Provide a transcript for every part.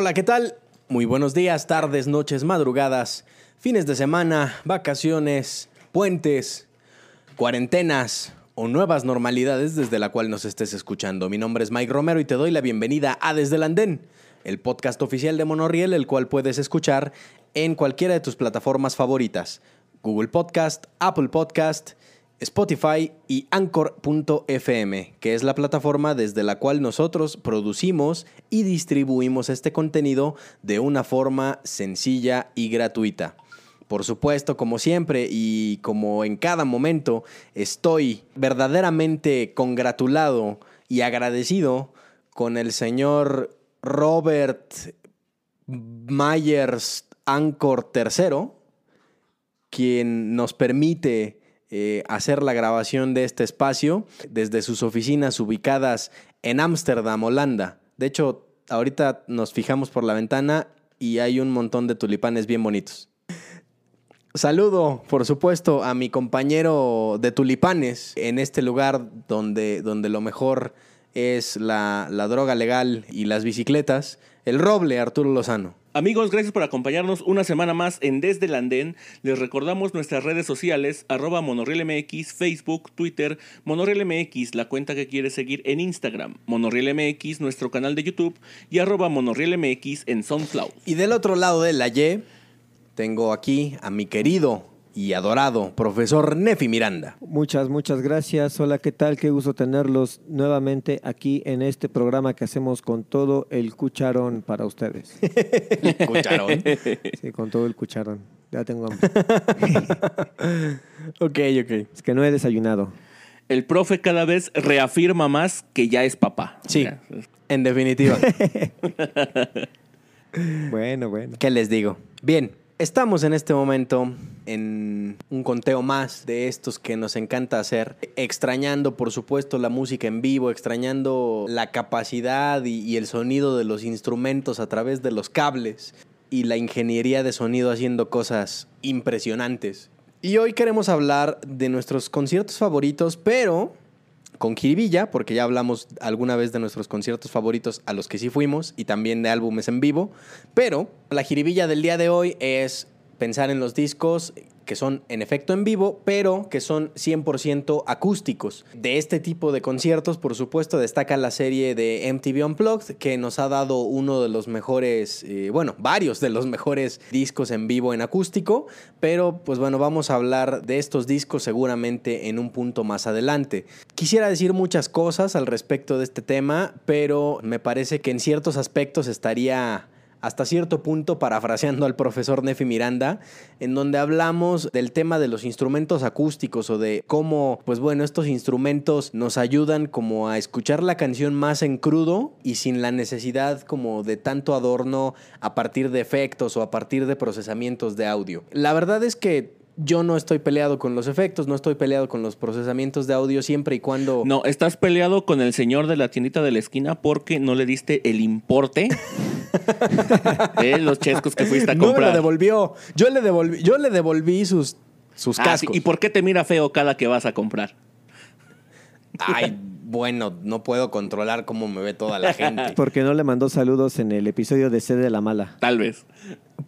Hola, ¿qué tal? Muy buenos días, tardes, noches, madrugadas, fines de semana, vacaciones, puentes, cuarentenas o nuevas normalidades desde la cual nos estés escuchando. Mi nombre es Mike Romero y te doy la bienvenida a Desde el Andén, el podcast oficial de Monorriel, el cual puedes escuchar en cualquiera de tus plataformas favoritas. Google Podcast, Apple Podcast, Spotify y Anchor.fm, que es la plataforma desde la cual nosotros producimos y distribuimos este contenido de una forma sencilla y gratuita. Por supuesto, como siempre y como en cada momento, estoy verdaderamente congratulado y agradecido con el señor Robert Myers Anchor III, quien nos permite eh, hacer la grabación de este espacio desde sus oficinas ubicadas en Ámsterdam, Holanda. De hecho, ahorita nos fijamos por la ventana y hay un montón de tulipanes bien bonitos. Saludo, por supuesto, a mi compañero de tulipanes en este lugar donde, donde lo mejor es la, la droga legal y las bicicletas, el roble Arturo Lozano. Amigos, gracias por acompañarnos una semana más en Desde el Andén. Les recordamos nuestras redes sociales, arroba MX, Facebook, Twitter, MX, la cuenta que quieres seguir en Instagram, MX, nuestro canal de YouTube y arroba MX en SoundCloud. Y del otro lado de la Y, tengo aquí a mi querido y adorado profesor Nefi Miranda. Muchas, muchas gracias. Hola, ¿qué tal? Qué gusto tenerlos nuevamente aquí en este programa que hacemos con todo el cucharón para ustedes. ¿Cucharón? Sí, con todo el cucharón. Ya tengo hambre. ok, ok. Es que no he desayunado. El profe cada vez reafirma más que ya es papá. Sí, en definitiva. Bueno, bueno. ¿Qué les digo? Bien, estamos en este momento en un conteo más de estos que nos encanta hacer, extrañando por supuesto la música en vivo, extrañando la capacidad y, el sonido de los instrumentos a través de los cables y la ingeniería de sonido haciendo cosas impresionantes. Y hoy queremos hablar de nuestros conciertos favoritos, pero con jiribilla, porque ya hablamos alguna vez de nuestros conciertos favoritos a los que sí fuimos y también de álbumes en vivo. Pero la jiribilla del día de hoy es pensar en los discos que son en efecto en vivo, pero que son 100% acústicos. De este tipo de conciertos, por supuesto, destaca la serie de MTV Unplugged, que nos ha dado uno de los mejores, eh, bueno, varios de los mejores discos en vivo en acústico, pero pues bueno, vamos a hablar de estos discos seguramente en un punto más adelante. Quisiera decir muchas cosas al respecto de este tema, pero me parece que en ciertos aspectos estaría hasta cierto punto parafraseando al profesor Nefi Miranda, en donde hablamos del tema de los instrumentos acústicos o de cómo, pues bueno, estos instrumentos nos ayudan como a escuchar la canción más en crudo y sin la necesidad como de tanto adorno a partir de efectos o a partir de procesamientos de audio. La verdad es que yo no estoy peleado con los efectos, no estoy peleado con los procesamientos de audio siempre y cuando... No, estás peleado con el señor de la tiendita de la esquina porque no le diste el importe de los chescos que fuiste a No me comprar. lo devolvió. Yo le devolví, yo le devolví sus, sus Ah, sí, cascos. ¿Y por qué te mira feo cada que vas a comprar? Ay, bueno, no puedo controlar cómo me ve toda la gente. Porque no le mandó saludos en el episodio de Sede de la Mala. Tal vez.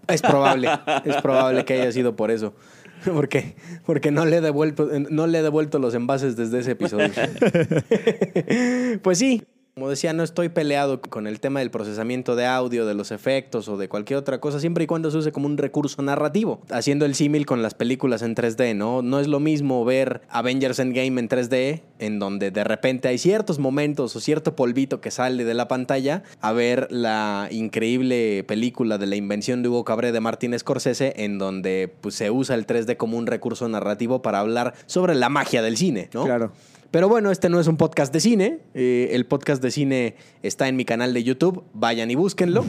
Es probable, es probable que haya sido por eso. Porque, porque no, le he devuelto, no le he devuelto los envases desde ese episodio. pues sí, como decía, no estoy peleado con el tema del procesamiento de audio, de los efectos o de cualquier otra cosa, siempre y cuando se use como un recurso narrativo. Haciendo el símil con las películas en 3D, ¿no? No es lo mismo ver Avengers Endgame en 3D, en donde de repente hay ciertos momentos o cierto polvito que sale de la pantalla, a ver la increíble película de la invención de Hugo Cabré de Martin Scorsese, en donde pues, se usa el 3D como un recurso narrativo para hablar sobre la magia del cine, ¿no? Claro. Pero bueno, este no es un podcast de cine. Eh, el podcast de cine está en mi canal de YouTube. Vayan y búsquenlo.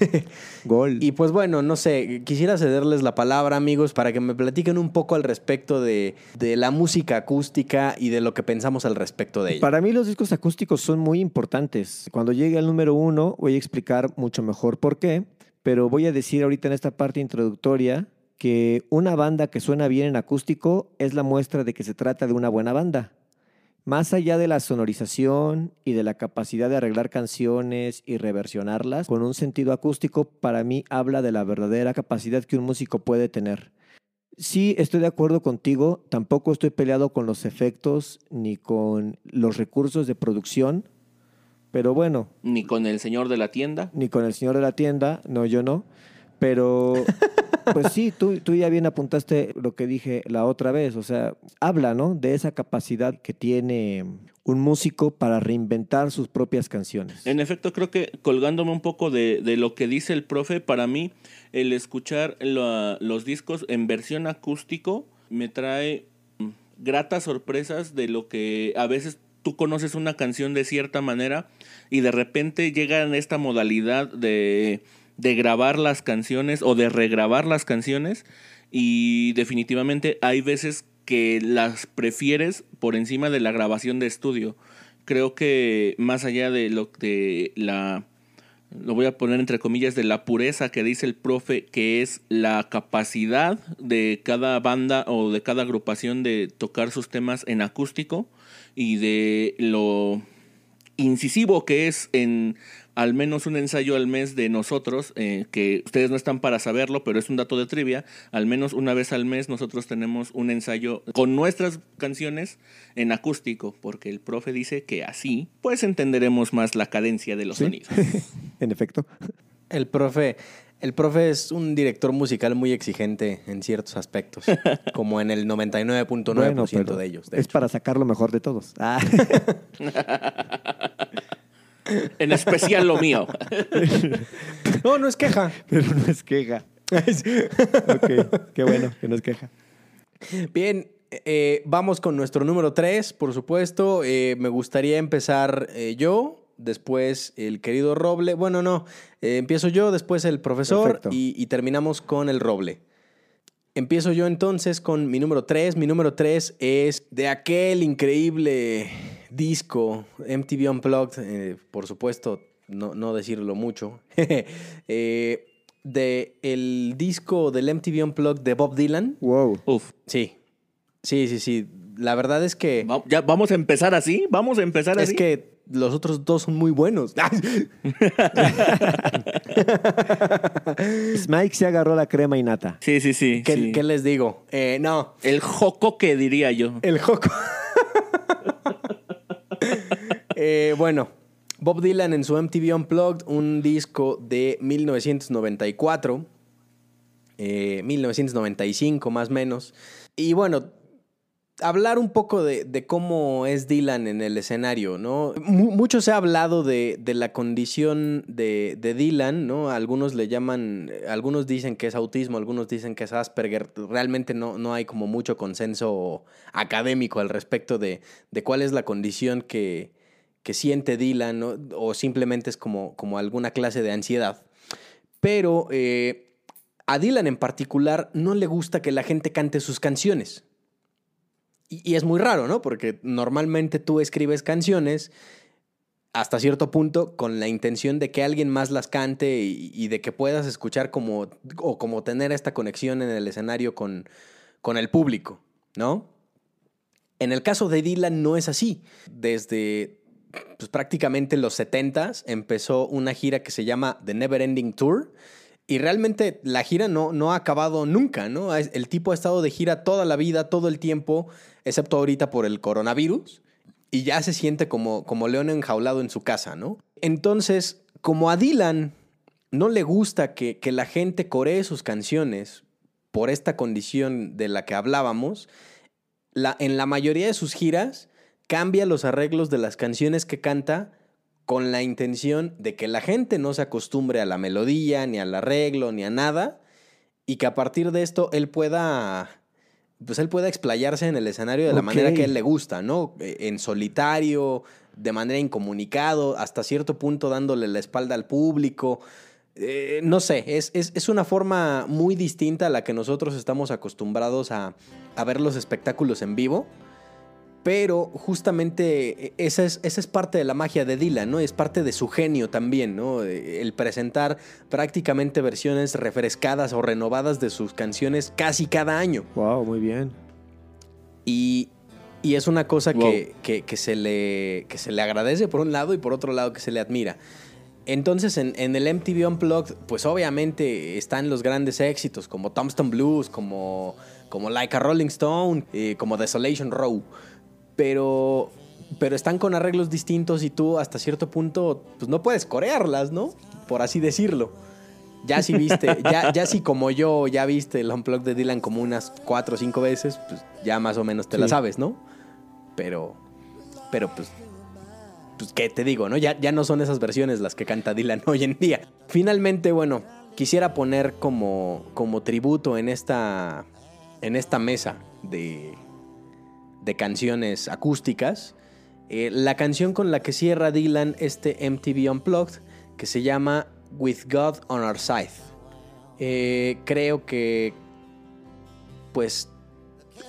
Gol. y pues bueno, no sé, quisiera cederles la palabra, amigos, para que me platiquen un poco al respecto de, de la música acústica y de lo que pensamos al respecto de ella. Para mí los discos acústicos son muy importantes. Cuando llegue al número uno voy a explicar mucho mejor por qué, pero voy a decir ahorita en esta parte introductoria que una banda que suena bien en acústico es la muestra de que se trata de una buena banda. Más allá de la sonorización y de la capacidad de arreglar canciones y reversionarlas, con un sentido acústico, para mí habla de la verdadera capacidad que un músico puede tener. Sí, estoy de acuerdo contigo, tampoco estoy peleado con los efectos ni con los recursos de producción, pero bueno. Ni con el señor de la tienda. Ni con el señor de la tienda, no, yo no. Pero, pues sí, tú, tú ya bien apuntaste lo que dije la otra vez, o sea, habla, ¿no? De esa capacidad que tiene un músico para reinventar sus propias canciones. En efecto, creo que colgándome un poco de, de lo que dice el profe, para mí el escuchar los discos en versión acústico me trae mm, gratas sorpresas de lo que a veces tú conoces una canción de cierta manera y de repente llega en esta modalidad de de grabar las canciones o de regrabar las canciones y definitivamente hay veces que las prefieres por encima de la grabación de estudio. Creo que más allá de lo de la lo voy a poner entre comillas de la pureza que dice el profe que es la capacidad de cada banda o de cada agrupación de tocar sus temas en acústico y de lo incisivo que es en al menos un ensayo al mes de nosotros, eh, que ustedes no están para saberlo, pero es un dato de trivia, al menos una vez al mes nosotros tenemos un ensayo con nuestras canciones en acústico, porque el profe dice que así pues entenderemos más la cadencia de los sonidos. en efecto. El profe, el profe es un director musical muy exigente en ciertos aspectos, como en el 99.9% de ellos. es para sacar lo mejor de todos. Ah. En especial lo mío. No, no es queja. Pero no es queja. ok, qué bueno que no es queja. Bien, eh, vamos con nuestro número 3, por supuesto. Eh, me gustaría empezar eh, yo, después el querido Roble. Bueno, no, empiezo yo, después el profesor y, y, terminamos con el Roble. Empiezo yo entonces con mi número 3. Mi número 3 es de aquel increíble disco, MTV Unplugged, eh, por supuesto, no, decirlo mucho, eh, de el disco del MTV Unplugged de Bob Dylan. Wow. Uf. Sí. Sí, sí, sí. La verdad es que. Ya vamos a empezar así. Vamos a empezar así. Es que los otros dos son muy buenos. Mike se agarró la crema y nata. Sí, sí, sí. ¿Qué, les digo? Eh, no. El joco que diría yo. El joco. Eh, bueno, Bob Dylan en su MTV Unplugged, un disco de 1994, 1995 eh, más o menos. Y bueno, hablar un poco de, cómo es Dylan en el escenario, ¿no? mucho se ha hablado de, la condición de, Dylan, ¿no? Algunos le llaman, algunos dicen que es autismo, algunos dicen que es Asperger. Realmente no, no hay como mucho consenso académico al respecto de, cuál es la condición que, siente Dylan, O simplemente es como, como alguna clase de ansiedad. Pero eh, a Dylan en particular no le gusta que la gente cante sus canciones. Y, es muy raro, ¿no? Porque normalmente tú escribes canciones hasta cierto punto con la intención de que alguien más las cante y, de que puedas escuchar como, o como tener esta conexión en el escenario con, con el público, ¿no? En el caso de Dylan no es así. Desde pues, prácticamente los 70s empezó una gira que se llama The Never Ending Tour, y realmente la gira no, no ha acabado nunca, ¿no? El tipo ha estado de gira toda la vida, todo el tiempo, excepto ahorita por el coronavirus, y ya se siente como, como león enjaulado en su casa, ¿no? Entonces, como a Dylan no le gusta que, que la gente coree sus canciones por esta condición de la que hablábamos, en la mayoría de sus giras cambia los arreglos de las canciones que canta con la intención de que la gente no se acostumbre a la melodía, ni al arreglo, ni a nada, y que a partir de esto él pueda, pues él pueda explayarse en el escenario de la manera que a él le gusta, ¿no? E, en solitario, de manera incomunicado, hasta cierto punto dándole la espalda al público. Eh, no sé, es, es, una forma muy distinta a la que nosotros estamos acostumbrados a, a ver los espectáculos en vivo. Pero justamente e, esa es, esa es parte de la magia de Dylan, ¿no? Es parte de su genio también, ¿no? E, el presentar prácticamente versiones refrescadas o renovadas de sus canciones casi cada año. Wow, muy bien. Y Y es una cosa que, que, que se le, que se le agradece por un lado y por otro lado que se le admira. Entonces en, en, el MTV Unplugged, pues obviamente están los grandes éxitos como Tombstone Blues, como, como Like a Rolling Stone, eh, como Desolation Row. Pero, pero están con arreglos distintos y tú hasta cierto punto pues no puedes corearlas, ¿no? Por así decirlo. Ya si viste, ya, ya si como yo ya viste el Unplugged de Dylan como unas cuatro o cinco veces, pues ya más o menos te sí. la sabes, ¿no? Pero, pero pues pues, ¿qué te digo, no? Ya, ya no son esas versiones las que canta Dylan hoy en día. Finalmente, bueno, quisiera poner como, como tributo en esta, en esta mesa de, de canciones acústicas eh, la canción con la que cierra Dylan este MTV Unplugged, que se llama With God on Our Side. Eh, creo que, pues,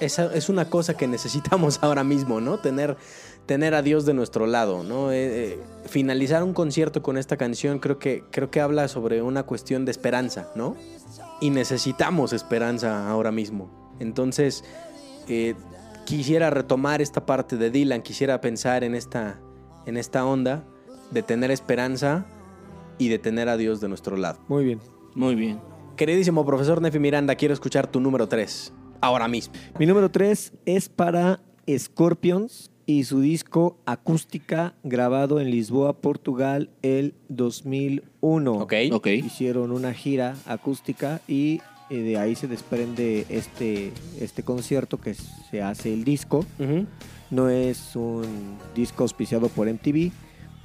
esa es una cosa que necesitamos ahora mismo, ¿no? Tener tener a Dios de nuestro lado, ¿no? Eh, finalizar un concierto con esta canción creo que, creo que habla sobre una cuestión de esperanza, ¿no? Y necesitamos esperanza ahora mismo. Entonces, quisiera retomar esta parte de Dylan, quisiera pensar en esta, en esta onda de tener esperanza y de tener a Dios de nuestro lado. Muy bien. Muy bien. Queridísimo profesor Nefi Miranda, quiero escuchar tu número 3, ahora mismo. Mi número 3 es para Scorpions y su disco Acústica grabado en Lisboa, Portugal el 2001. Ok. Ok. Hicieron una gira acústica y eh, de ahí se desprende este, este concierto que se hace el disco. Uh -huh. No es un disco auspiciado por MTV,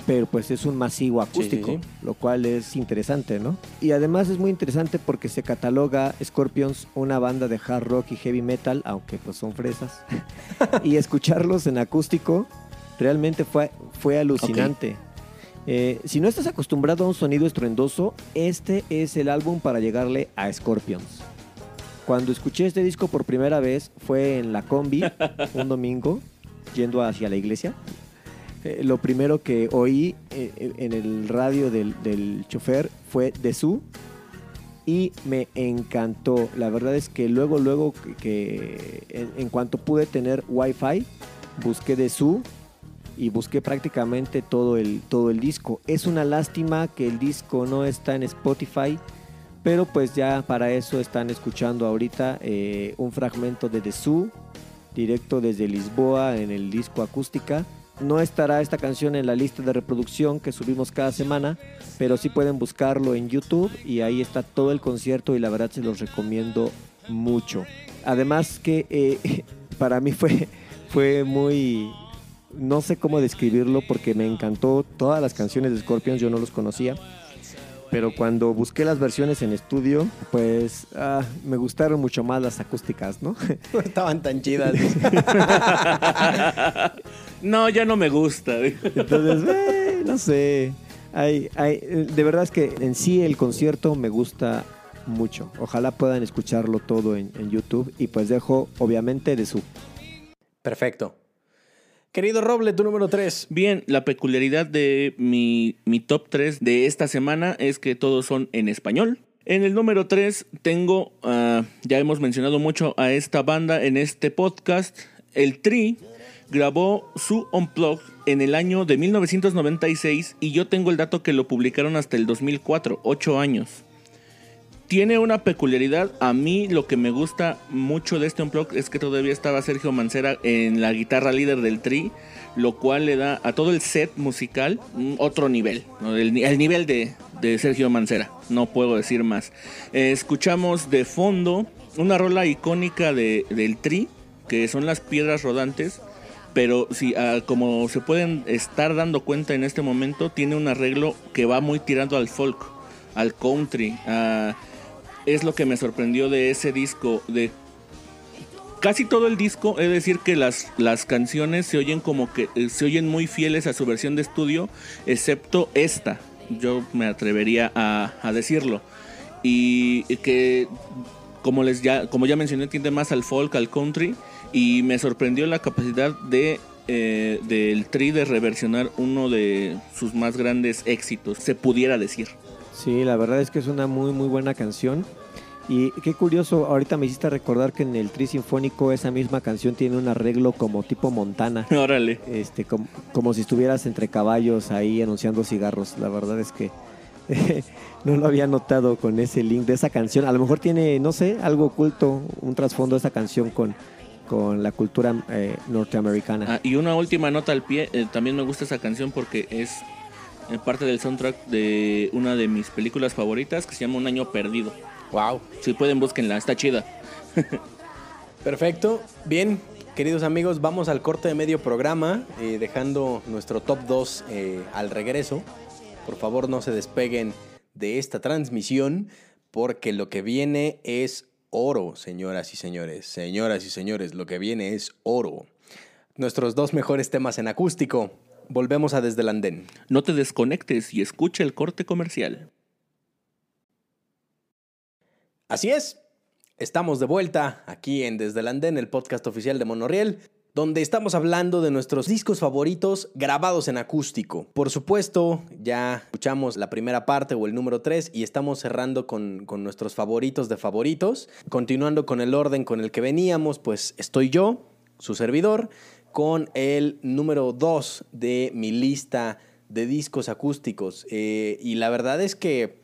pero pues es un masivo acústico, Sí, sí, lo cual es interesante, ¿no? Y además es muy interesante porque se cataloga Scorpions una banda de hard rock y heavy metal, aunque pues son fresas. y escucharlos en acústico realmente fue, fue alucinante. Eh, si no estás acostumbrado a un sonido estruendoso, este es el álbum para llegarle a Scorpions. Cuando escuché este disco por primera vez fue en la combi, un domingo, yendo hacia la iglesia. Eh, lo primero que oí eh, en el radio del, del chofer fue The Zoo y me encantó. La verdad es que luego, luego que, que en, en, cuanto pude tener wifi, busqué The Zoo y busqué prácticamente todo el, todo el disco. Es una lástima que el disco no está en Spotify, pero pues ya para eso están escuchando ahorita eh, un fragmento de The Zoo, directo desde Lisboa en el disco acústica. No estará esta canción en la lista de reproducción que subimos cada semana, pero sí pueden buscarlo en YouTube y ahí está todo el concierto y la verdad se los recomiendo mucho. Además que eh, para mí fue, fue muy... No sé cómo describirlo porque me encantó todas las canciones de Scorpions, yo no los conocía. Pero cuando busqué las versiones en estudio, pues ah, me gustaron mucho más las acústicas, ¿no? No estaban tan chidas. no, ya no me gusta. Entonces, eh, no sé. Hay, hay, de verdad es que en sí el concierto me gusta mucho. Ojalá puedan escucharlo todo en, en YouTube. Y pues dejo, obviamente, de su. Perfecto. Querido Roble, tu número 3. Bien, la peculiaridad de mi, mi top 3 de esta semana es que todos son en español. En el número 3 tengo, uh, ya hemos mencionado mucho a esta banda en este podcast, el Tri grabó su Unplugged en el año de 1996 y yo tengo el dato que lo publicaron hasta el 2004, 8 años. Tiene una peculiaridad. A mí lo que me gusta mucho de este Unplugged es que todavía estaba Sergio Mancera en la guitarra líder del Tri, lo cual le da a todo el set musical otro nivel, el, el, nivel de, Sergio Mancera, no puedo decir más. Eh, escuchamos de fondo una rola icónica de, del Tri, que son las piedras rodantes, pero si, uh, como se pueden estar dando cuenta en este momento, tiene un arreglo que va muy tirando al folk, al country. Uh, es lo que me sorprendió de ese disco. De casi todo el disco, es decir, que las, las canciones se oyen como que eh, se oyen muy fieles a su versión de estudio, excepto esta. Yo me atrevería a, decirlo. Y que, como, les ya, como ya mencioné, tiende más al folk, al country. Y me sorprendió la capacidad de eh, del Tri de reversionar uno de sus más grandes éxitos, se pudiera decir. Sí, la verdad es que es una muy muy buena canción. Y qué curioso, ahorita me hiciste recordar que en el Tri Sinfónico esa misma canción tiene un arreglo como tipo Montana. Órale. Este, como, como si estuvieras entre caballos ahí anunciando cigarros. La verdad es que no lo había notado con ese link de esa canción. A lo mejor tiene, no sé, algo oculto, un trasfondo de esa canción con, con la cultura eh, norteamericana. Ah, y una última nota al pie, eh, también me gusta esa canción porque es eh, parte del soundtrack de una de mis películas favoritas que se llama Un año perdido. Wow. Si pueden, búsquenla, está chida. Perfecto. Bien, queridos amigos, vamos al corte de medio programa, eh, dejando nuestro top 2 eh, al regreso. Por favor, no se despeguen de esta transmisión, porque lo que viene es oro, señoras y señores. Señoras y señores, lo que viene es oro. Nuestros dos mejores temas en acústico. Volvemos a Desde el Andén. No te desconectes y escucha el corte comercial. Así es. Estamos de vuelta aquí en Desde el Andén, el podcast oficial de Monorriel, donde estamos hablando de nuestros discos favoritos grabados en acústico. Por supuesto, ya escuchamos la primera parte o el número 3 y estamos cerrando con, con nuestros favoritos de favoritos. Continuando con el orden con el que veníamos, pues estoy yo, su servidor, con el número 2 de mi lista de discos acústicos. Eh, y la verdad es que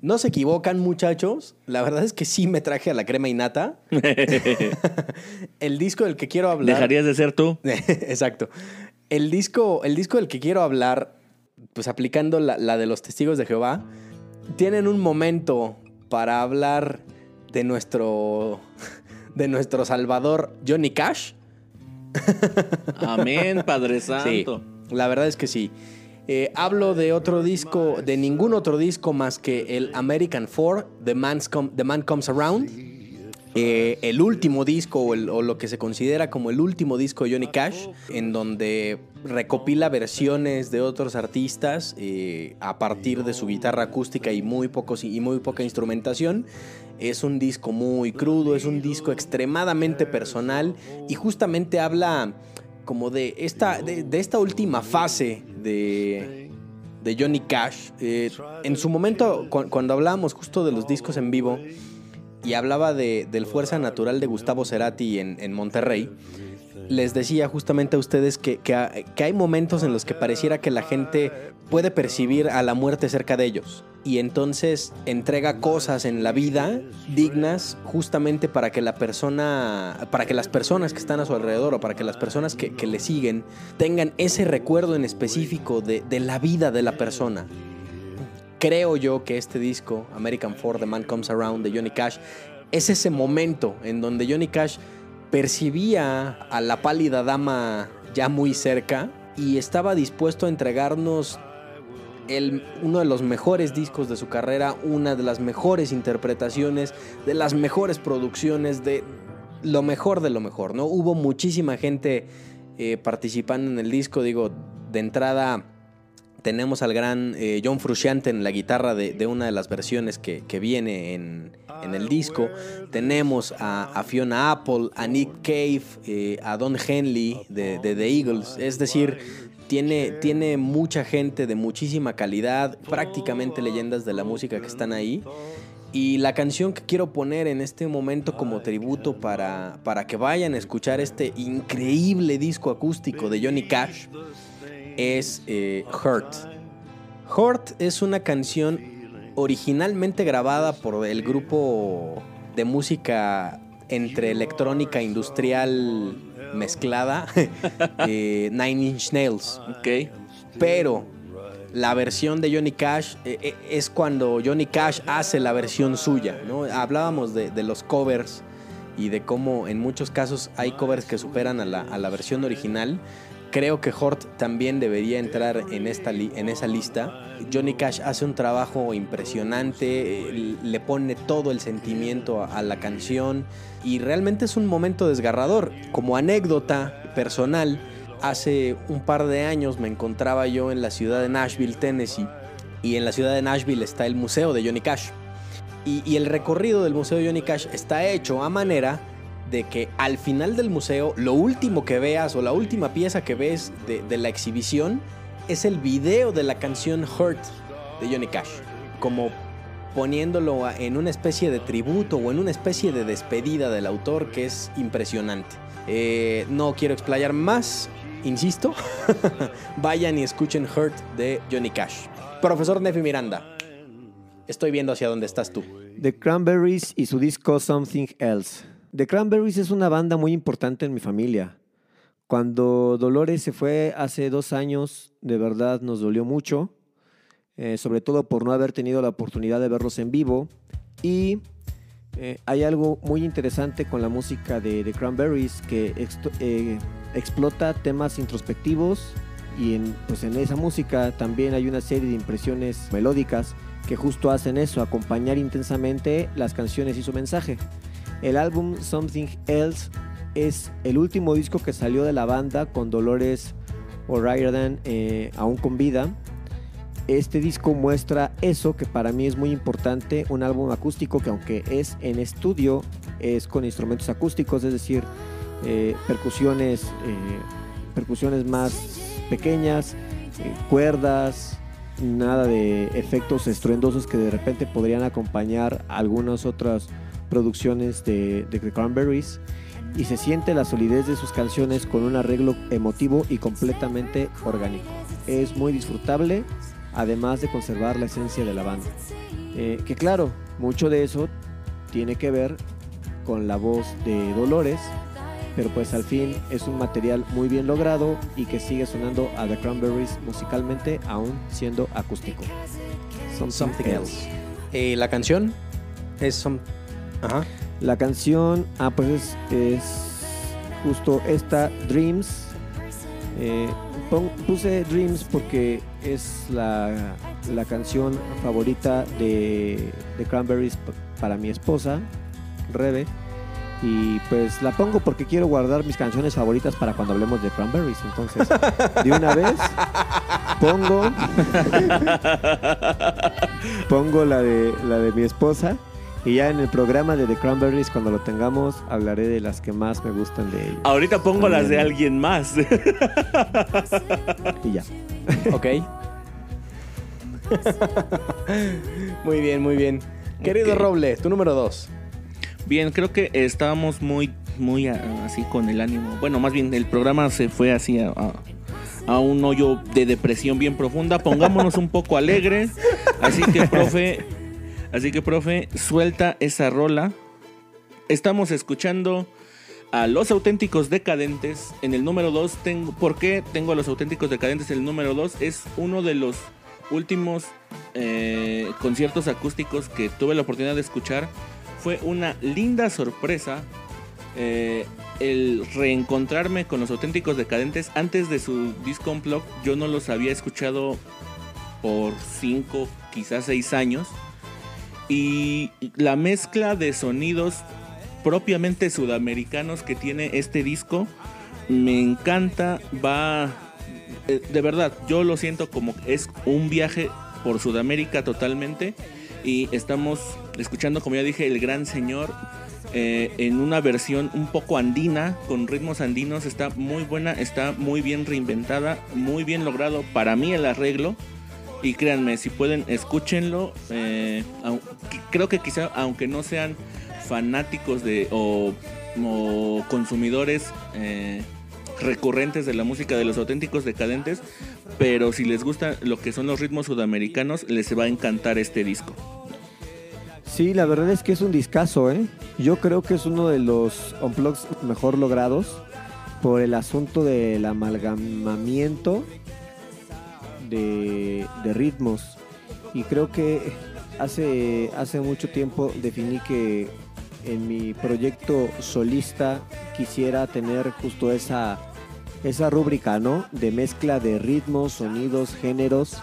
no se equivocan, muchachos. La verdad es que sí me traje a la crema innata. el disco del que quiero hablar. ¿Dejarías de ser tú? Exacto. El disco, el disco del que quiero hablar, pues aplicando la, la de los testigos de Jehová, tienen un momento para hablar de nuestro. de nuestro salvador Johnny Cash. Amén, Padre Santo. Sí, la verdad es que sí. Eh, hablo de otro disco, de ningún otro disco más que el American Four, The, Man Comes Around. Eh, el último disco, o, lo que se considera como el último disco de Johnny Cash, en donde recopila versiones de otros artistas eh, a partir de su guitarra acústica y muy, pocos, y muy poca instrumentación. Es un disco muy crudo, es un disco extremadamente personal y justamente habla como de esta, de esta última fase de, de Johnny Cash. Eh, en su momento, cu- cuando hablábamos justo de los discos en vivo y hablaba de, del Fuerza Natural de Gustavo Cerati en, en Monterrey, les decía justamente a ustedes que, que hay momentos en los que pareciera que la gente puede percibir a la muerte cerca de ellos. Y entonces entrega cosas en la vida dignas justamente para que la persona, para que las personas que están a su alrededor o para que las personas que, le siguen tengan ese recuerdo en específico de, de la vida de la persona. Creo yo que este disco, American Four, The Man Comes Around, de Johnny Cash, es ese momento en donde Johnny Cash percibía a la pálida dama ya muy cerca y estaba dispuesto a entregarnos uno de los mejores discos de su carrera, una de las mejores interpretaciones, de las mejores producciones, de lo mejor de lo mejor, ¿no? Hubo muchísima gente eh, participando en el disco, digo, de entrada tenemos al gran eh, John Frusciante en la guitarra de, una de las versiones que, viene en, el disco. Tenemos a, Fiona Apple, a Nick Cave, eh, a Don Henley de The Eagles. Es decir, tiene, tiene mucha gente de muchísima calidad, prácticamente leyendas de la música que están ahí. Y la canción que quiero poner en este momento como tributo para, para que vayan a escuchar este increíble disco acústico de Johnny Cash es eh, Hurt. Hurt es una canción originalmente grabada por el grupo de música entre electrónica industrial mezclada, eh, Nine Inch Nails. Ok. Pero la versión de Johnny Cash eh, eh, es cuando Johnny Cash hace la versión suya. ¿no? Hablábamos de, de los covers y de cómo en muchos casos hay covers que superan a la, a la versión original. Creo que Hort también debería entrar en, esta en esa lista. Johnny Cash hace un trabajo impresionante, eh, le pone todo el sentimiento a, a la canción y realmente es un momento desgarrador. Como anécdota personal, hace un par de años me encontraba yo en la ciudad de Nashville, Tennessee, y en la ciudad de Nashville está el museo de Johnny Cash. Y, y el recorrido del museo de Johnny Cash está hecho a manera de que al final del museo lo último que veas o la última pieza que ves de, la exhibición es el video de la canción Hurt de Johnny Cash. Como poniéndolo en una especie de tributo o en una especie de despedida del autor que es impresionante. Eh, no quiero explayar más, insisto. Vayan y escuchen Hurt de Johnny Cash. Profesor Nefi Miranda, estoy viendo hacia dónde estás tú. The Cranberries y su disco Something Else. The Cranberries es una banda muy importante en mi familia. Cuando Dolores se fue hace dos años, de verdad nos dolió mucho, eh, sobre todo por no haber tenido la oportunidad de verlos en vivo. Y eh, hay algo muy interesante con la música de The Cranberries que eh, explota temas introspectivos y en, pues en esa música también hay una serie de impresiones melódicas que justo hacen eso, acompañar intensamente las canciones y su mensaje. El álbum Something Else es el último disco que salió de la banda con Dolores O'Riordan eh, aún con vida. Este disco muestra eso que para mí es muy importante, un álbum acústico que aunque es en estudio, es con instrumentos acústicos, es decir, eh, percusiones, eh, percusiones más pequeñas, eh, cuerdas, nada de efectos estruendosos que de repente podrían acompañar algunas otras producciones de, de The Cranberries y se siente la solidez de sus canciones con un arreglo emotivo y completamente orgánico. Es muy disfrutable, además de conservar la esencia de la banda. Eh, que claro, mucho de eso tiene que ver con la voz de Dolores, pero pues al fin es un material muy bien logrado y que sigue sonando a The Cranberries musicalmente aún siendo acústico. Something, Something else. else. Eh, la canción es some- La canción, ah, pues es, justo esta, Dreams. Eh, puse Dreams porque es la, la canción favorita de, de Cranberries para mi esposa, Rebe. Y pues la pongo porque quiero guardar mis canciones favoritas para cuando hablemos de Cranberries. Entonces, de una vez, pongo, pongo la de, la de mi esposa. Y ya en el programa de The Cranberries, cuando lo tengamos, hablaré de las que más me gustan de ellos. Ahorita pongo las de alguien más. Y ya. Ok. muy bien, muy bien. Querido Ok. Roble, tu número dos. Bien, creo que estábamos muy, muy ah, así con el ánimo. Bueno, más bien el programa se fue así a, a- a un hoyo de depresión bien profunda. Pongámonos un poco alegres. Así que, profe, así que, profe, suelta esa rola. Estamos escuchando a Los Auténticos Decadentes en el número 2. Tengo, ¿Por qué tengo a Los Auténticos Decadentes en el número 2? Es uno de los últimos eh, conciertos acústicos que tuve la oportunidad de escuchar. Fue una linda sorpresa eh, el reencontrarme con Los Auténticos Decadentes. Antes de su disco Unplugged yo no los había escuchado por 5, quizás 6 años. Y la mezcla de sonidos propiamente sudamericanos que tiene este disco me encanta, va eh, de verdad, yo lo siento como es un viaje por Sudamérica totalmente y estamos escuchando, como ya dije, el Gran Señor eh, en una versión un poco andina, con ritmos andinos, está muy buena, está muy bien reinventada, muy bien logrado para mí el arreglo. Y créanme, si pueden, escúchenlo. eh, creo que quizá, aunque no sean fanáticos de o, o consumidores eh, recurrentes de la música de los auténticos decadentes, pero si les gusta lo que son los ritmos sudamericanos, les va a encantar este disco. Sí, la verdad es que es un discazo, ¿eh? Yo creo que es uno de los unplugs mejor logrados por el asunto del amalgamamiento de, de ritmos. Y creo que hace, hace mucho tiempo definí que en mi proyecto solista quisiera tener justo esa, esa rúbrica, ¿no? De mezcla de ritmos, sonidos, géneros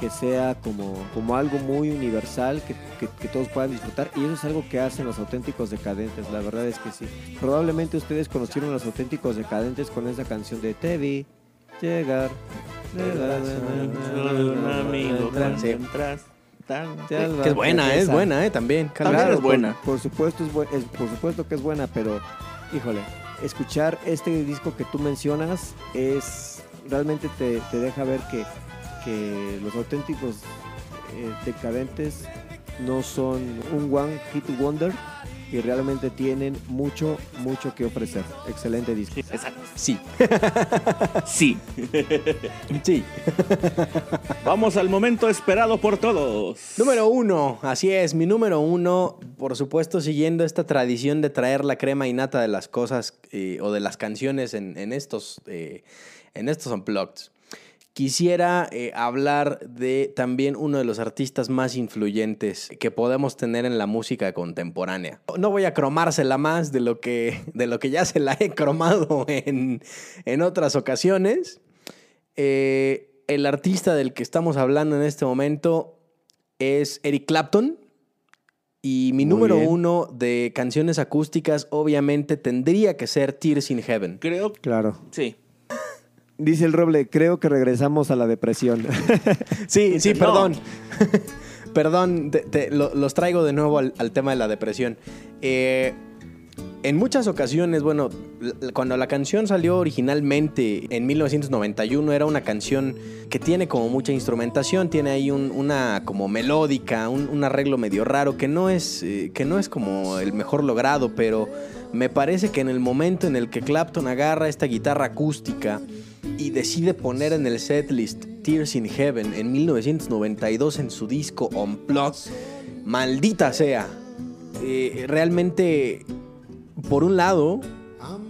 que sea como, como algo muy universal, que, que- que todos puedan disfrutar. Y eso es algo que hacen los auténticos decadentes, la verdad es que sí. Probablemente ustedes conocieron a los auténticos decadentes con esa canción de Te vi llegar. Un amigo Sí. entras, tal. Que es buena, es buena, ¿eh? También. También es buena. Por, por supuesto es, bue- es- por supuesto que es buena, pero híjole, escuchar este disco que tú mencionas es realmente te, te deja ver que, que los auténticos eh, decadentes no son un one hit wonder y realmente tienen mucho, mucho que ofrecer. Excelente disco. Exacto. Sí. Sí. Sí. Vamos al momento esperado por todos. Número uno, así es, mi número uno, por supuesto, siguiendo esta tradición de traer la crema y nata de las cosas eh, o de las canciones en, en estos, eh, en estos unplugged. Quisiera eh, hablar de también uno de los artistas más influyentes que podemos tener en la música contemporánea. No voy a cromársela más de lo que, de lo que ya se la he cromado en, en otras ocasiones. Eh, el artista del que estamos hablando en este momento es Eric Clapton. Y mi Muy número bien. uno de canciones acústicas obviamente tendría que ser Tears in Heaven. Creo. Claro. Sí. Dice el Roble, creo que regresamos a la depresión. Sí, sí, No. perdón. perdón, te- te- lo- los traigo de nuevo al, al tema de la depresión. Eh, en muchas ocasiones, bueno, cuando la canción salió originalmente en 1991 era una canción que tiene como mucha instrumentación, tiene ahí un- una como melódica, un, un arreglo medio raro que no es eh, que no es como el mejor logrado, pero me parece que en el momento en el que Clapton agarra esta guitarra acústica y decide poner en el setlist Tears in Heaven en 1992 en su disco Unplugged, maldita sea. Eh, realmente, por un lado,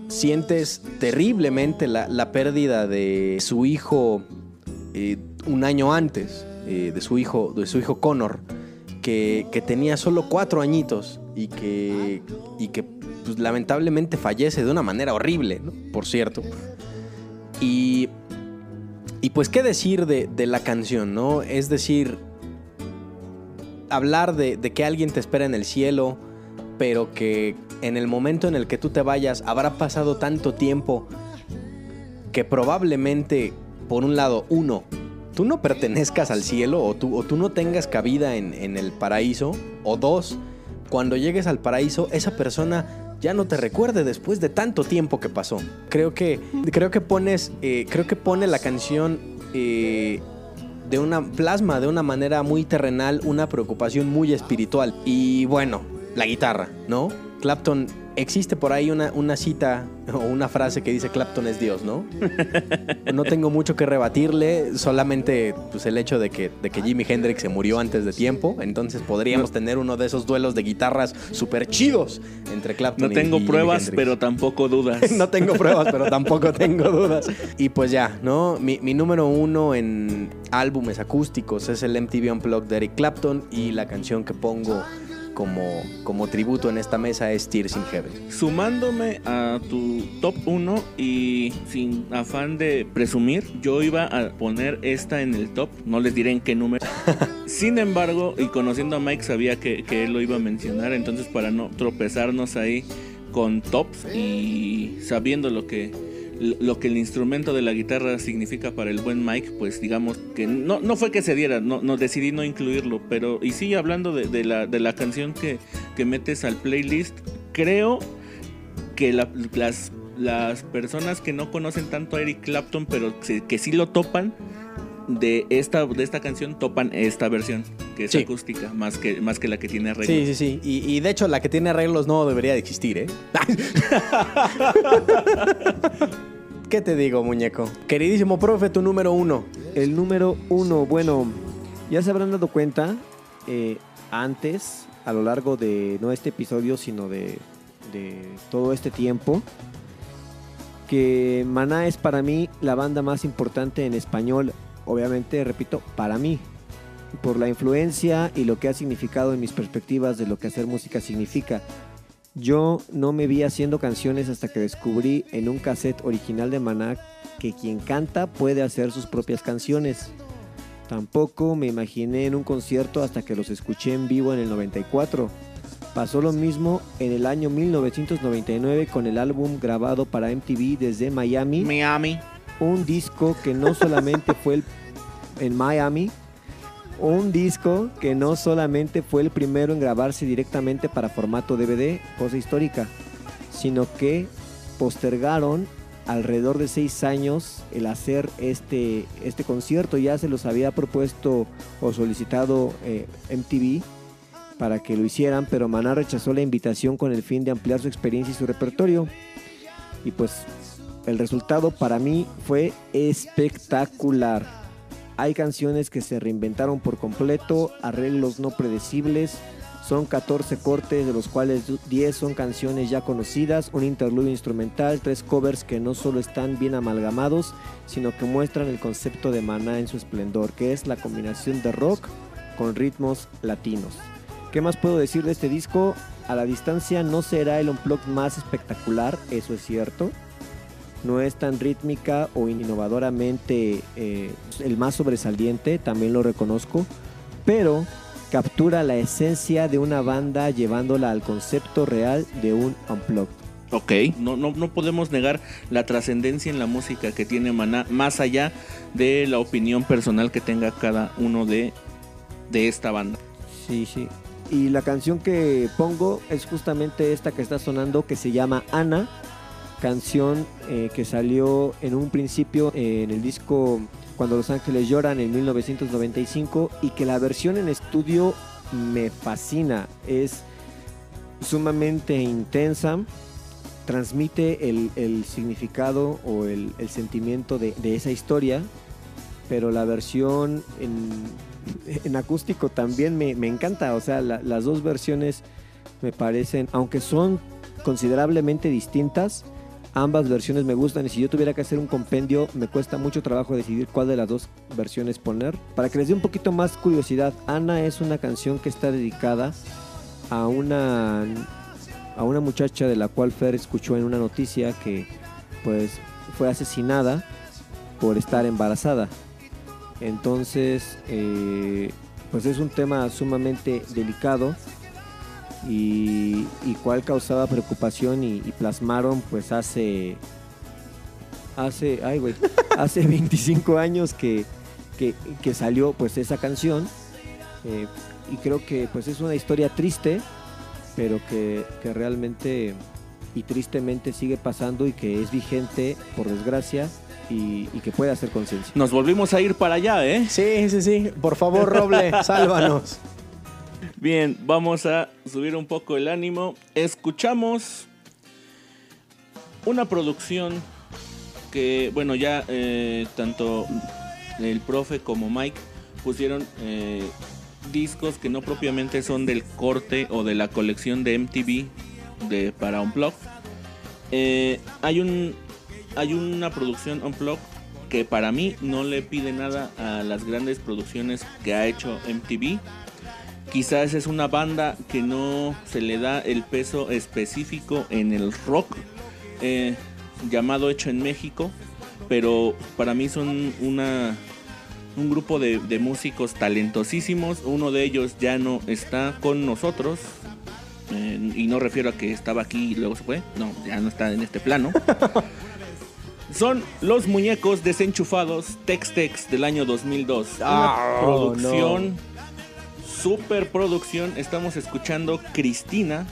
sientes terriblemente la, pérdida de su hijo eh, un año antes, eh, de, su hijo, de su hijo Connor, que, tenía solo cuatro añitos y que, y que pues, lamentablemente fallece de una manera horrible, por cierto. Y, y pues, ¿qué decir de, la canción, no? Es decir, hablar de, que alguien te espera en el cielo, pero que en el momento en el que tú te vayas habrá pasado tanto tiempo que probablemente, por un lado, uno, tú no pertenezcas al cielo o tú, tú no tengas cabida en, en el paraíso, o dos, cuando llegues al paraíso, esa persona ya no te recuerde después de tanto tiempo que pasó. Creo que, creo que pones, eh, creo que pone la canción eh, de una plasma de una manera muy terrenal una preocupación muy espiritual. Y bueno, la guitarra, ¿no? Clapton, existe por ahí una, una cita o una frase que dice Clapton es Dios, ¿no? No tengo mucho que rebatirle, solamente pues, el hecho de que, de que Jimi Hendrix se murió antes de tiempo, entonces podríamos tener uno de esos duelos de guitarras súper chidos entre Clapton No y- tengo y Jimi pruebas, Hendrix. pero tampoco dudas. no tengo pruebas, pero tampoco tengo dudas. Y pues ya, ¿no? Mi, mi número uno en álbumes acústicos es el MTV Unplugged de Eric Clapton y la canción que pongo como, como tributo en esta mesa es Tears in Heaven. Sumándome a tu top 1 y sin afán de presumir, yo iba a poner esta en el top, no les diré en qué número. Sin embargo, y conociendo a Mike sabía que, que él lo iba a mencionar, entonces para no tropezarnos ahí con tops y sabiendo lo que lo que el instrumento de la guitarra significa para el buen Mike, pues digamos que no, no fue que se diera, no, no decidí no incluirlo, pero y sí hablando de, la, de la canción que, que metes al playlist, creo que la- las, las personas que no conocen tanto a Eric Clapton, pero que sí lo topan, de esta, de esta canción topan esta versión, que es Sí. acústica, más que, más que la que tiene arreglo. Sí, sí, sí. Y, y de hecho la que tiene arreglos no debería de existir, ¿eh? ¿Qué te digo, muñeco? Queridísimo profe, tu número uno. El número uno, bueno, ya se habrán dado cuenta eh, antes, a lo largo de no este episodio, sino de, de todo este tiempo, que Maná es para mí la banda más importante en español, obviamente, repito, para mí, por la influencia y lo que ha significado en mis perspectivas de lo que hacer música significa. Yo no me vi haciendo canciones hasta que descubrí en un cassette original de Maná que quien canta puede hacer sus propias canciones. Tampoco me imaginé en un concierto hasta que los escuché en vivo en el 94. Pasó lo mismo en el año 1999 con el álbum grabado para MTV desde Miami, Miami. Un disco que no solamente fue el, en Miami, un disco que no solamente fue el primero en grabarse directamente para formato DVD, cosa histórica, sino que postergaron alrededor de seis años el hacer este, este concierto. Ya se los había propuesto o solicitado eh, MTV para que lo hicieran, pero Maná rechazó la invitación con el fin de ampliar su experiencia y su repertorio. Y pues el resultado para mí fue espectacular. Hay canciones que se reinventaron por completo, arreglos no predecibles. Son 14 cortes, de los cuales 10 son canciones ya conocidas, un interludio instrumental, tres covers que no solo están bien amalgamados, sino que muestran el concepto de Maná en su esplendor, que es la combinación de rock con ritmos latinos. ¿Qué más puedo decir de este disco? A la distancia no será el unplug más espectacular, eso es cierto, no es tan rítmica o innovadoramente eh, el más sobresaliente, también lo reconozco, pero captura la esencia de una banda llevándola al concepto real de un unplugged. Ok, no, no, no podemos negar la trascendencia en la música que tiene Maná, más allá de la opinión personal que tenga cada uno de, de esta banda. Sí, sí. Y la canción que pongo es justamente esta que está sonando, que se llama Ana, canción eh, que salió en un principio en el disco Cuando los Ángeles Lloran en 1995 y que la versión en estudio me fascina. Es sumamente intensa, transmite el, significado o el, sentimiento de, esa historia, pero la versión en, acústico también me, encanta. O sea, las dos versiones me parecen, aunque son considerablemente distintas, Ambas versiones me gustan y si yo tuviera que hacer un compendio me cuesta mucho trabajo decidir cuál de las dos versiones poner. Para que les dé un poquito más curiosidad, Ana es una canción que está dedicada a una, a una muchacha de la cual Fer escuchó en una noticia que pues fue asesinada por estar embarazada. Entonces, eh, pues es un tema sumamente delicado y, cuál causaba preocupación y, plasmaron pues hace hace ay güey hace 25 años que, que, salió pues esa canción eh, y creo que pues es una historia triste pero que, que realmente y tristemente sigue pasando y que es vigente por desgracia y, y, que puede hacer conciencia. Nos volvimos a ir para allá, ¿eh? Sí, sí, sí. Por favor, Roble, sálvanos. Bien, vamos a subir un poco el ánimo. Escuchamos una producción que, bueno, ya eh, tanto el profe como Mike pusieron eh, discos que no propiamente son del corte o de la colección de MTV de, para Unplug. Eh, hay, un, hay una producción Unplug que para mí no le pide nada a las grandes producciones que ha hecho MTV Quizás es una banda que no se le da el peso específico en el rock eh, llamado Hecho en México, pero para mí son una, un grupo de, músicos talentosísimos. Uno de ellos ya no está con nosotros. Eh, y no refiero a que estaba aquí y luego se fue. No, ya no está en este plano. Son los muñecos desenchufados Tex Tex del año 2002. Ah, una producción superproducción estamos escuchando Cristina,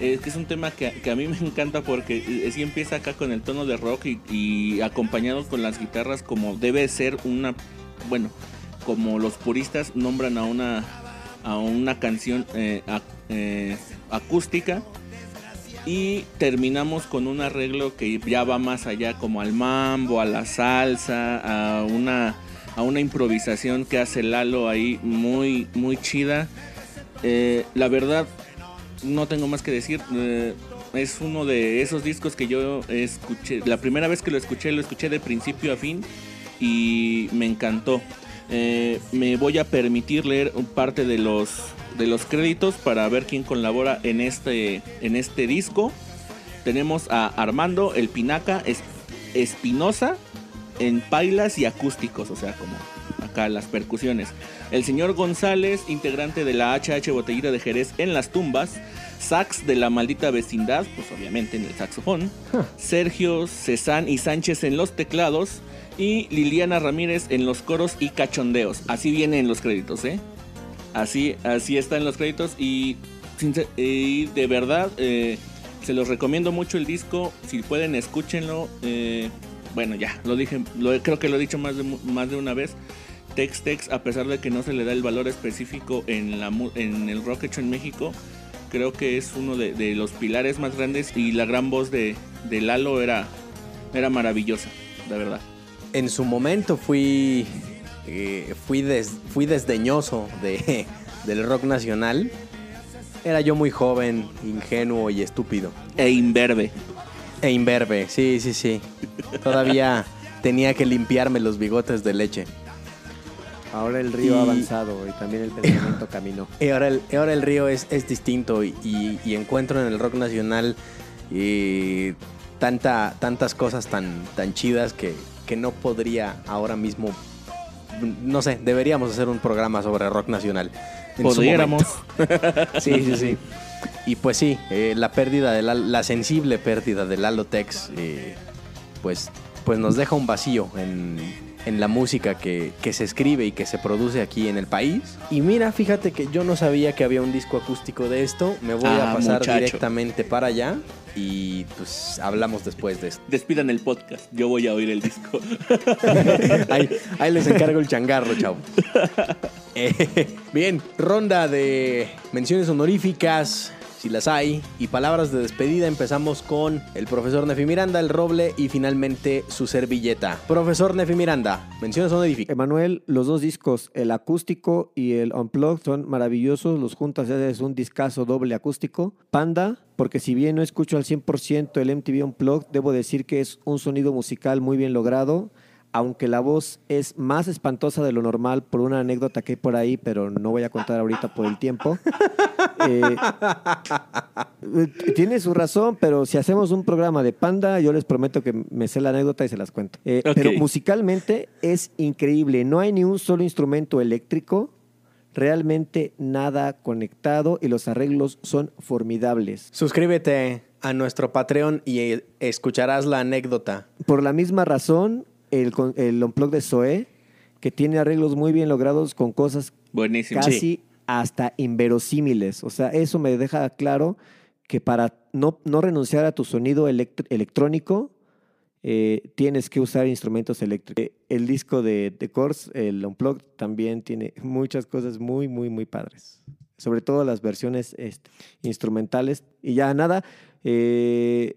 eh, que es un tema que, a mí me encanta porque eh, sí empieza acá con el tono de rock y, acompañado con las guitarras como debe ser una, bueno, como los puristas nombran a una, a una canción eh, acústica. Y terminamos con un arreglo que ya va más allá, como al mambo, a la salsa, a una a una improvisación que hace Lalo ahí muy, muy chida. Eh, la verdad, no tengo más que decir. Eh, es uno de esos discos que yo escuché. La primera vez que lo escuché, lo escuché de principio a fin y me encantó. Eh, me voy a permitir leer parte de los, de los créditos para ver quién colabora en este, en este disco. Tenemos a Armando, el Pinaca, Espinosa, en pailas y acústicos, o sea, como acá las percusiones. El señor González, integrante de la HH Botellita de Jerez en las tumbas. Sax de la maldita vecindad, pues obviamente en el saxofón. Sergio Cezán y Sánchez en los teclados. Y Liliana Ramírez en los coros y cachondeos. Así viene en los créditos, ¿eh? Así, así está en los créditos. Y, de verdad, eh, se los recomiendo mucho el disco. Si pueden, escúchenlo. Eh, bueno, ya, lo dije, lo, creo que lo he dicho más de, más de una vez. Tex-Tex, a pesar de que no se le da el valor específico en, la, en el rock hecho en México, creo que es uno de, los pilares más grandes y la gran voz de, Lalo era, era maravillosa, la verdad. En su momento fui, eh, fui, fui desdeñoso de, del rock nacional. Era yo muy joven, ingenuo y estúpido. E imberbe. E imberbe, sí, sí, sí. Todavía tenía que limpiarme los bigotes de leche. Ahora el río ha avanzado y también el pensamiento caminó. Y ahora el, ahora el río es, es distinto y, encuentro en el rock nacional y tanta, tantas cosas tan, tan chidas que, que no podría ahora mismo. No sé, deberíamos hacer un programa sobre rock nacional. Podríamos. sí, sí, sí. Y pues sí, eh, la pérdida de la, la, sensible pérdida del Alotex, eh, pues, pues nos deja un vacío en, en la música que, se escribe y que se produce aquí en el país. Y mira, fíjate que yo no sabía que había un disco acústico de esto. Me voy a ah, pasar directamente para allá y pues hablamos después de esto. Despidan el podcast, yo voy a oír el disco. ahí, les encargo el changarro, chavo. Eh, bien, ronda de menciones honoríficas las hay. Y palabras de despedida, empezamos con el profesor Nefi Miranda, el roble y finalmente su servilleta. Profesor Nefi Miranda, menciones honoríficas. Emanuel, los dos discos, el acústico y el unplugged, son maravillosos. Los juntas es un discazo doble acústico. Panda, porque si bien no escucho al 100% el MTV Unplugged, debo decir que es un sonido musical muy bien logrado aunque la voz es más espantosa de lo normal por una anécdota que hay por ahí, pero no voy a contar ahorita por el tiempo. Eh, tiene su razón, pero si hacemos un programa de Panda, yo les prometo que me sé la anécdota y se las cuento. Eh, pero musicalmente es increíble. No hay ni un solo instrumento eléctrico, realmente nada conectado y los arreglos son formidables. Suscríbete a nuestro Patreon y escucharás la anécdota. Por la misma razón, el, el unplug de Zoe, que tiene arreglos muy bien logrados con cosas casi hasta inverosímiles. O sea, eso me deja claro que para no, no renunciar a tu sonido electrónico, eh, tienes que usar instrumentos eléctricos. El disco de The Course, el Unplugged, también tiene muchas cosas muy, muy, muy padres. Sobre todo las versiones este, instrumentales. Y ya nada, eh,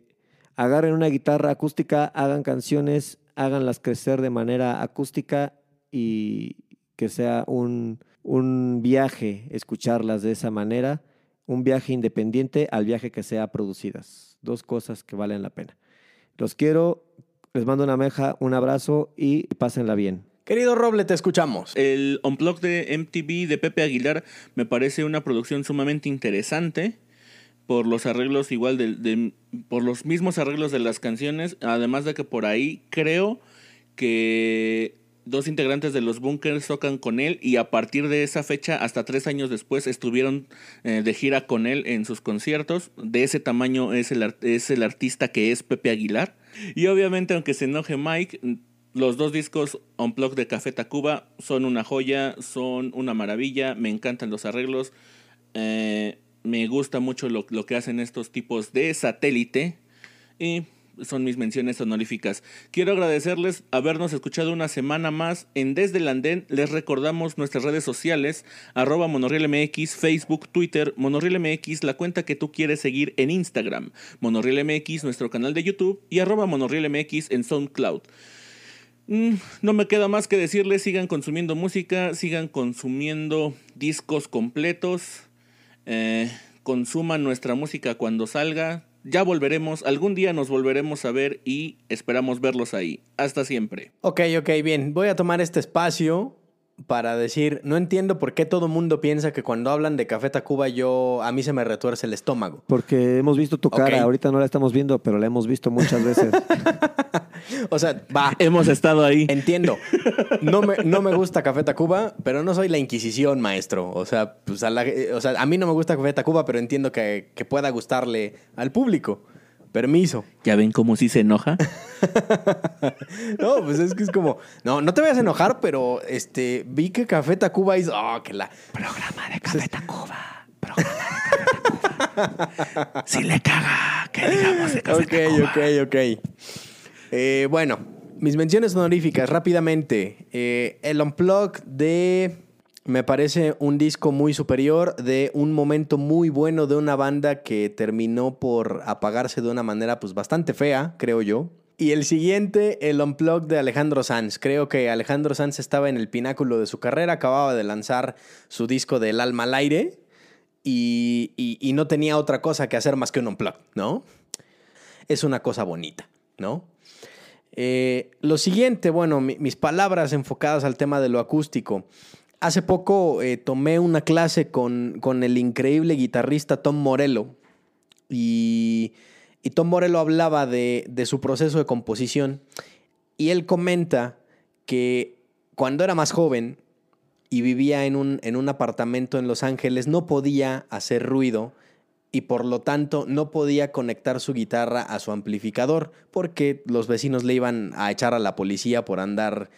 agarren una guitarra acústica, hagan canciones, háganlas crecer de manera acústica y que sea un, un viaje escucharlas de esa manera, un viaje independiente al viaje que sea producidas. Dos cosas que valen la pena. Los quiero, les mando una meja, un abrazo y pásenla bien. Querido Roble, te escuchamos. El Unplug de MTV de Pepe Aguilar me parece una producción sumamente interesante por los arreglos igual de, por los mismos arreglos de las canciones, además de que por ahí creo que dos integrantes de los Bunkers tocan con él y a partir de esa fecha hasta tres años después estuvieron eh, de gira con él en sus conciertos. De ese tamaño es el, es el artista que es Pepe Aguilar. Y obviamente aunque se enoje Mike, los dos discos Unplugged de Café Tacuba son una joya, son una maravilla, me encantan los arreglos. Eh, me gusta mucho lo, que hacen estos tipos de satélite. Y son mis menciones honoríficas. Quiero agradecerles habernos escuchado una semana más en Desde el Andén. Les recordamos nuestras redes sociales, arroba MX, Facebook, Twitter, MX, la cuenta que tú quieres seguir en Instagram, MX, nuestro canal de YouTube y arroba MX en SoundCloud. Mm, no me queda más que decirles, sigan consumiendo música, sigan consumiendo discos completos. Eh, consuman nuestra música cuando salga. Ya volveremos, algún día nos volveremos a ver y esperamos verlos ahí. Hasta siempre. Ok, ok, bien. Voy a tomar este espacio para decir, no entiendo por qué todo mundo piensa que cuando hablan de Café Tacuba yo a mí se me retuerce el estómago. Porque hemos visto tu cara, ahorita no la estamos viendo, pero la hemos visto muchas veces. o sea, va. Hemos estado ahí. Entiendo. No me, no me gusta Café Tacuba, pero no soy la Inquisición, maestro. O sea, pues a, o sea, a mí no me gusta Café Tacuba, pero entiendo que, que pueda gustarle al público. Permiso. ¿Ya ven cómo sí se enoja? no, pues es que es como, no, no te vayas a enojar, pero este, vi que Café Tacuba hizo, oh, que la... Programa de Café Tacuba. Programa de Café Tacuba. si le caga, que digamos de Café Ok, ok, ok. Eh, bueno, Mis menciones honoríficas, rápidamente. Eh, el Unplug de. Me parece un disco muy superior, de un momento muy bueno de una banda que terminó por apagarse de una manera pues bastante fea, creo yo. Y el siguiente, el Unplug de Alejandro Sanz. Creo que Alejandro Sanz estaba en el pináculo de su carrera, acababa de lanzar su disco del alma al aire y, y no tenía otra cosa que hacer más que un Unplug, ¿no? Es una cosa bonita, ¿no? Eh, lo siguiente, bueno, mis palabras enfocadas al tema de lo acústico. Hace poco eh, tomé una clase con, el increíble guitarrista Tom Morello. Y, Tom Morello hablaba de, su proceso de composición. Y él comenta que cuando era más joven y vivía en un, en un apartamento en Los Ángeles no podía hacer ruido y por lo tanto no podía conectar su guitarra a su amplificador porque los vecinos le iban a echar a la policía por andar,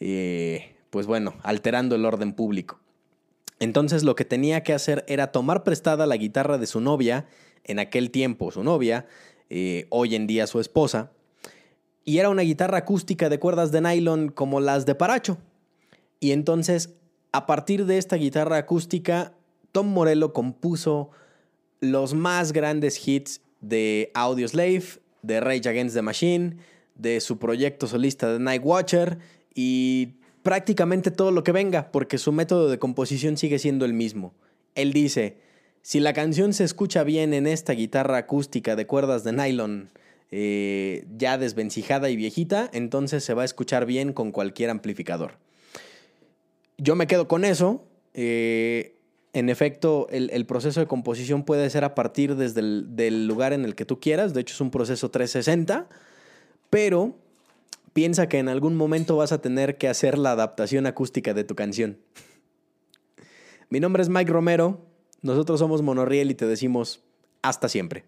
eh, pues bueno, alterando el orden público. Entonces lo que tenía que hacer era tomar prestada la guitarra de su novia, en aquel tiempo su novia, eh, hoy en día su esposa, y era una guitarra acústica de cuerdas de nylon como las de Paracho. Y entonces, a partir de esta guitarra acústica, Tom Morello compuso los más grandes hits de Slave, de Rage Against the Machine, de su proyecto solista de Night Watcher y prácticamente todo lo que venga, porque su método de composición sigue siendo el mismo. Él dice, si la canción se escucha bien en esta guitarra acústica de cuerdas de nylon, eh, ya desvencijada y viejita, entonces se va a escuchar bien con cualquier amplificador. Yo me quedo con eso. Eh, en efecto, el, proceso de composición puede ser a partir desde el del lugar en el que tú quieras. De hecho, es un proceso 360. Pero piensa que en algún momento vas a tener que hacer la adaptación acústica de tu canción. Mi nombre es Mike Romero. Nosotros somos Monorriel y te decimos hasta siempre.